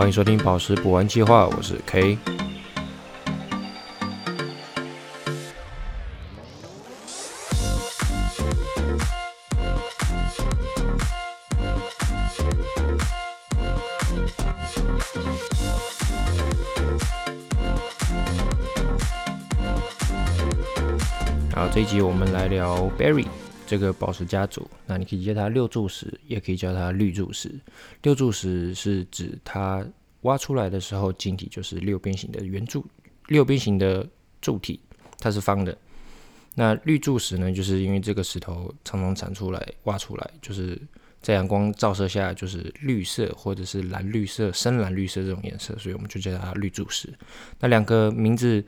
欢迎收听宝石补完计划，我是 K。好，这一集我们来聊 Berry 这个宝石家族。那你可以叫它六柱石，也可以叫它绿柱石。六柱石是指它挖出来的时候晶体就是六边形的圆柱，六边形的柱体，它是方的。那绿柱石呢，就是因为这个石头常常产出来、挖出来，就是在阳光照射下就是绿色或者是蓝绿色、深蓝绿色这种颜色，所以我们就叫它绿柱石。那两个名字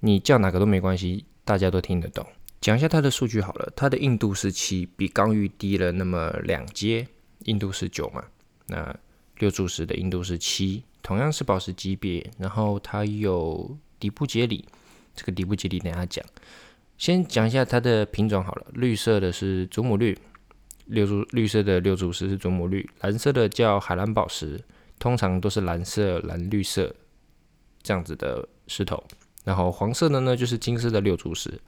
你叫哪个都没关系，大家都听得懂。讲一下它的数据好了，它的硬度是七，比刚玉低了那么两阶，硬度是九嘛。那六柱石的硬度是七，同样是宝石级别，然后它有底部节理，这个底部节理等下讲。先讲一下它的品种好了，绿色的是祖母绿，六柱绿色的六柱石是祖母绿，蓝色的叫海蓝宝石，通常都是蓝色、蓝绿色这样子的石头，然后黄色的呢就是金色的六柱石。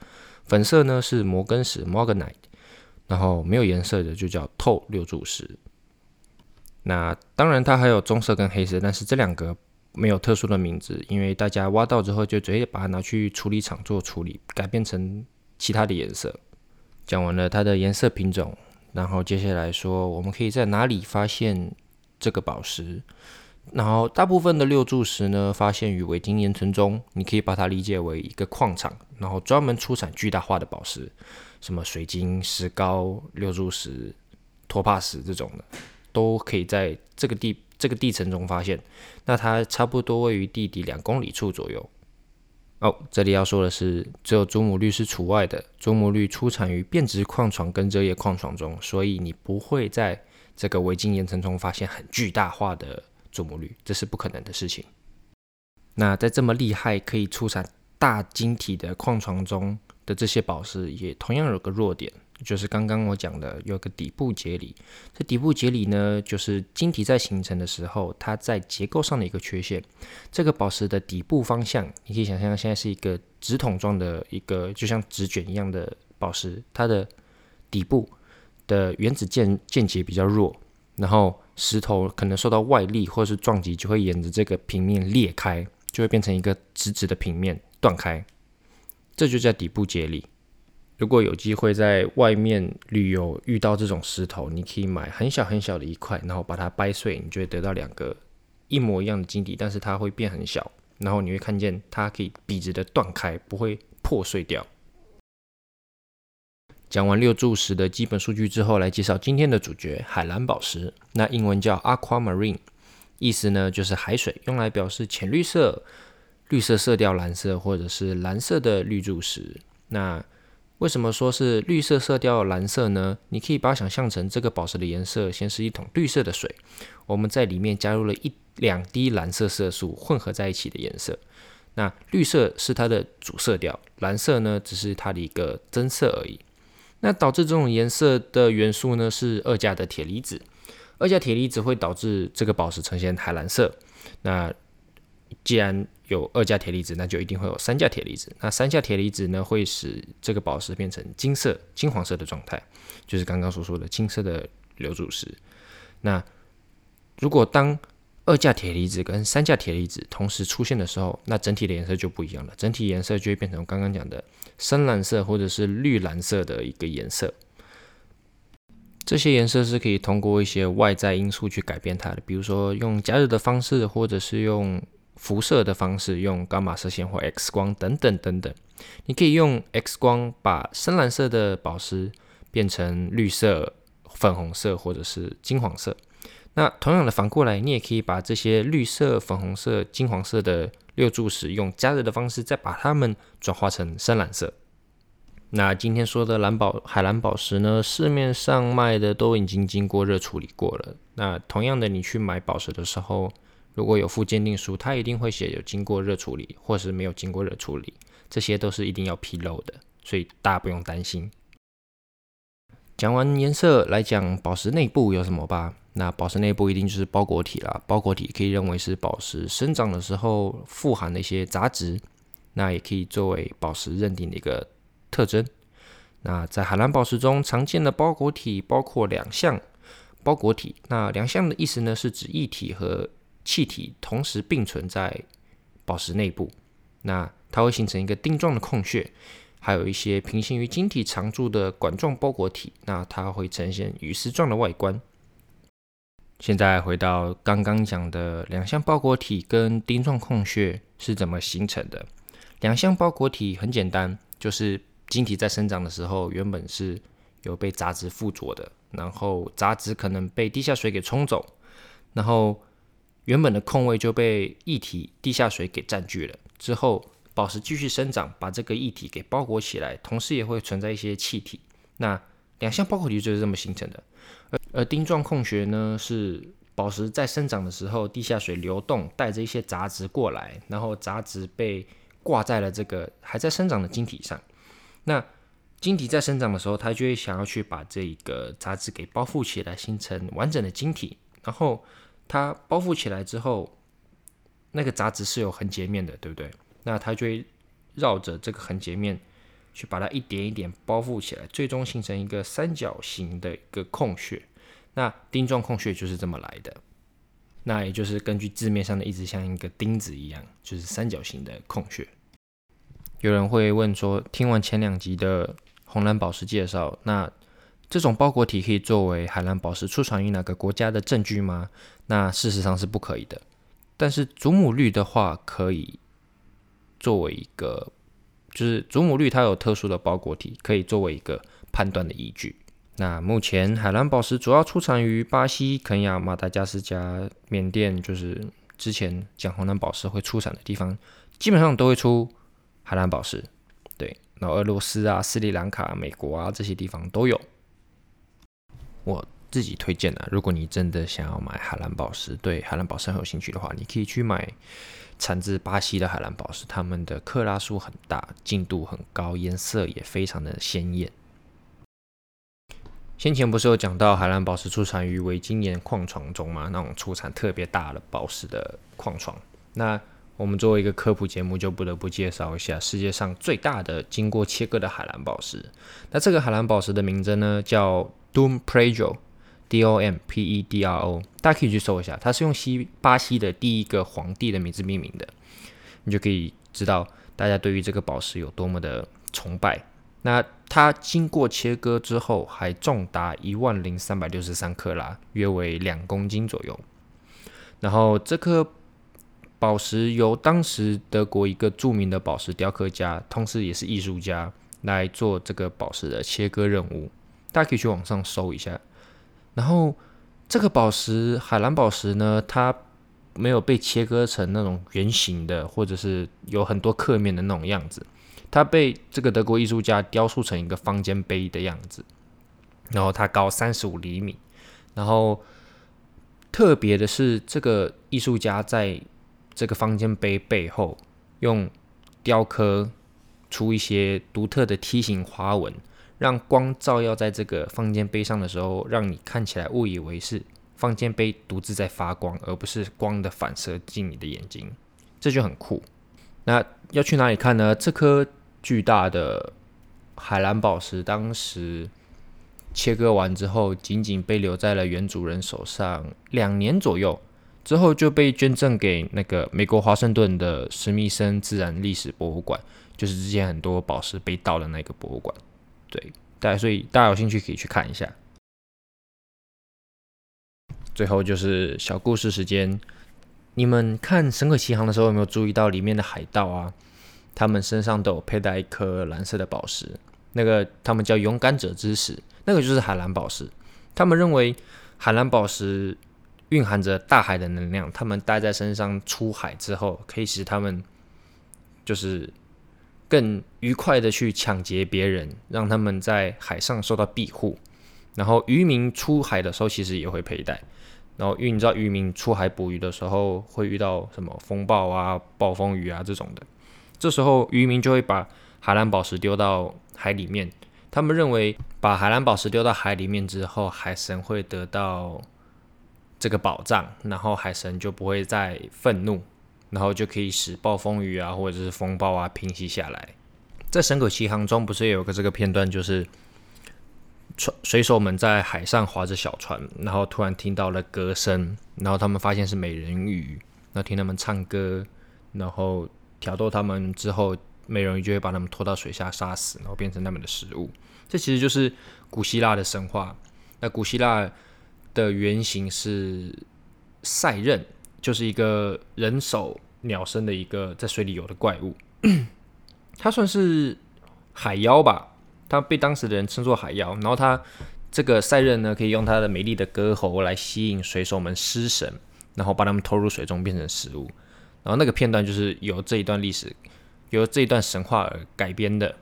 粉色呢是摩根石 （Morganite），然后没有颜色的就叫透六柱石。那当然它还有棕色跟黑色，但是这两个没有特殊的名字，因为大家挖到之后就直接把它拿去处理厂做处理，改变成其他的颜色。讲完了它的颜色品种，然后接下来说我们可以在哪里发现这个宝石。然后大部分的六柱石呢，发现于维京岩层中，你可以把它理解为一个矿场，然后专门出产巨大化的宝石，什么水晶、石膏、六柱石、托帕石这种的，都可以在这个地这个地层中发现。那它差不多位于地底两公里处左右。哦，这里要说的是，只有祖母绿是除外的，祖母绿出产于变质矿床跟热液矿床中，所以你不会在这个维京岩层中发现很巨大化的。祖母绿，这是不可能的事情。那在这么厉害可以出产大晶体的矿床中的这些宝石，也同样有个弱点，就是刚刚我讲的有个底部节理。这底部节理呢，就是晶体在形成的时候，它在结构上的一个缺陷。这个宝石的底部方向，你可以想象现在是一个直筒状的一个，就像纸卷一样的宝石，它的底部的原子键键结比较弱，然后。石头可能受到外力或者是撞击，就会沿着这个平面裂开，就会变成一个直直的平面断开，这就叫底部解理。如果有机会在外面旅游遇到这种石头，你可以买很小很小的一块，然后把它掰碎，你就会得到两个一模一样的晶体，但是它会变很小，然后你会看见它可以笔直的断开，不会破碎掉。讲完六柱石的基本数据之后，来介绍今天的主角——海蓝宝石。那英文叫 Aquamarine，意思呢就是海水，用来表示浅绿色、绿色色调蓝色或者是蓝色的绿柱石。那为什么说是绿色色调蓝色呢？你可以把它想象成这个宝石的颜色，先是一桶绿色的水，我们在里面加入了一两滴蓝色色素混合在一起的颜色。那绿色是它的主色调，蓝色呢只是它的一个增色而已。那导致这种颜色的元素呢是二价的铁离子，二价铁离子会导致这个宝石呈现海蓝色。那既然有二价铁离子，那就一定会有三价铁离子。那三价铁离子呢会使这个宝石变成金色、金黄色的状态，就是刚刚所说的金色的流柱石。那如果当二价铁离子跟三价铁离子同时出现的时候，那整体的颜色就不一样了。整体颜色就会变成刚刚讲的深蓝色或者是绿蓝色的一个颜色。这些颜色是可以通过一些外在因素去改变它的，比如说用加热的方式，或者是用辐射的方式，用伽马射线或 X 光等等等等。你可以用 X 光把深蓝色的宝石变成绿色、粉红色或者是金黄色。那同样的反过来，你也可以把这些绿色、粉红色、金黄色的六柱石用加热的方式，再把它们转化成深蓝色。那今天说的蓝宝、海蓝宝石呢，市面上卖的都已经经过热处理过了。那同样的，你去买宝石的时候，如果有附鉴定书，它一定会写有经过热处理，或是没有经过热处理，这些都是一定要披露的，所以大家不用担心。讲完颜色，来讲宝石内部有什么吧。那宝石内部一定就是包裹体啦，包裹体可以认为是宝石生长的时候富含的一些杂质，那也可以作为宝石认定的一个特征。那在海蓝宝石中常见的包裹体包括两项包裹体，那两项的意思呢是指液体和气体同时并存在宝石内部，那它会形成一个钉状的空穴，还有一些平行于晶体常驻的管状包裹体，那它会呈现鱼丝状的外观。现在回到刚刚讲的。两项包裹体跟钉状空穴是怎么形成的？两项包裹体很简单，就是。晶体在生长的。时候，原本是有被杂质附着的，然后杂质可能被地下水给冲走，然后原本的。空位就被液体、地下水给占据了。之后宝石继续生长，把这个液体给包裹起来，同时也会存在一些气体。那两项包裹体就是这么形成的。而钉状空穴呢，是宝石在生长的时候，地下水流动带着一些杂质过来，然后杂质被挂在了这个还在生长的晶体上。那晶体在生长的时候，它就会想要去把这一个杂质给包覆起来，形成完整的晶体。然后它包覆起来之后，那个杂质是有横截面的，对不对？那它就会绕着这个横截面去把它一点一点包覆起来，最终形成一个三角形的一个空穴。那钉状空穴就是这么来的。那也就是根据字面上的意思，像一个钉子一样，就是三角形的空穴。有人会问说，听完前两集的红蓝宝石介绍，那这种包裹体可以作为海蓝宝石出产于哪个国家的证据吗？那事实上是不可以的。但是祖母绿的话，可以作为一个，就是祖母绿它有特殊的包裹体，可以作为一个判断的依据。那目前海蓝宝石主要出产于巴西、肯亚、马达加斯加、缅甸，就是之前讲红蓝宝石会出产的地方，基本上都会出。海蓝宝石，对，然后俄罗斯啊、斯里兰卡、美国啊这些地方都有。我自己推荐的，如果你真的想要买海蓝宝石，对海蓝宝石很有兴趣的话，你可以去买产自巴西的海蓝宝石，它们的克拉数很大，净度很高，颜色也非常的鲜艳。先前不是有讲到海蓝宝石出产于维金岩矿床中吗？那种出产特别大的宝石的矿床，那。我们作为一个科普节目，就不得不介绍一下世界上最大的经过切割的海蓝宝石。那这个海蓝宝石的名称呢，叫 Dom Pedro，D O M P E D R O，大家可以去搜一下，它是用西巴西的第一个皇帝的名字命名的，你就可以知道大家对于这个宝石有多么的崇拜。那它经过切割之后，还重达一万零三百六十三克拉，约为两公斤左右。然后这颗。宝石由当时德国一个著名的宝石雕刻家，同时也是艺术家来做这个宝石的切割任务。大家可以去网上搜一下。然后这个宝石海蓝宝石呢，它没有被切割成那种圆形的，或者是有很多刻面的那种样子。它被这个德国艺术家雕塑成一个方尖碑的样子。然后它高三十五厘米。然后特别的是，这个艺术家在这个方尖碑背后用雕刻出一些独特的梯形花纹，让光照耀在这个方尖碑上的时候，让你看起来误以为是方尖碑独自在发光，而不是光的反射进你的眼睛，这就很酷。那要去哪里看呢？这颗巨大的海蓝宝石当时切割完之后，仅仅被留在了原主人手上两年左右。之后就被捐赠给那个美国华盛顿的史密森自然历史博物馆，就是之前很多宝石被盗的那个博物馆。对，大家所以大家有兴趣可以去看一下。最后就是小故事时间，你们看《神鬼奇航》的时候有没有注意到里面的海盗啊？他们身上都有佩戴一颗蓝色的宝石，那个他们叫勇敢者之石，那个就是海蓝宝石。他们认为海蓝宝石。蕴含着大海的能量，他们带在身上出海之后，可以使他们就是更愉快的去抢劫别人，让他们在海上受到庇护。然后渔民出海的时候，其实也会佩戴。然后因为你知道，渔民出海捕鱼的时候会遇到什么风暴啊、暴风雨啊这种的，这时候渔民就会把海蓝宝石丢到海里面。他们认为，把海蓝宝石丢到海里面之后，海神会得到。这个宝藏，然后海神就不会再愤怒，然后就可以使暴风雨啊或者是风暴啊平息下来。在《神鬼奇航》中，不是有个这个片段，就是船水手们在海上划着小船，然后突然听到了歌声，然后他们发现是美人鱼，然后听他们唱歌，然后挑逗他们之后，美人鱼就会把他们拖到水下杀死，然后变成他们的食物。这其实就是古希腊的神话。那古希腊的原型是赛壬，就是一个人手鸟身的一个在水里游的怪物。它算是海妖吧，它被当时的人称作海妖。然后它这个赛壬呢，可以用它的美丽的歌喉来吸引水手们失神，然后把他们拖入水中变成食物。然后那个片段就是由这一段历史，由这一段神话而改编的。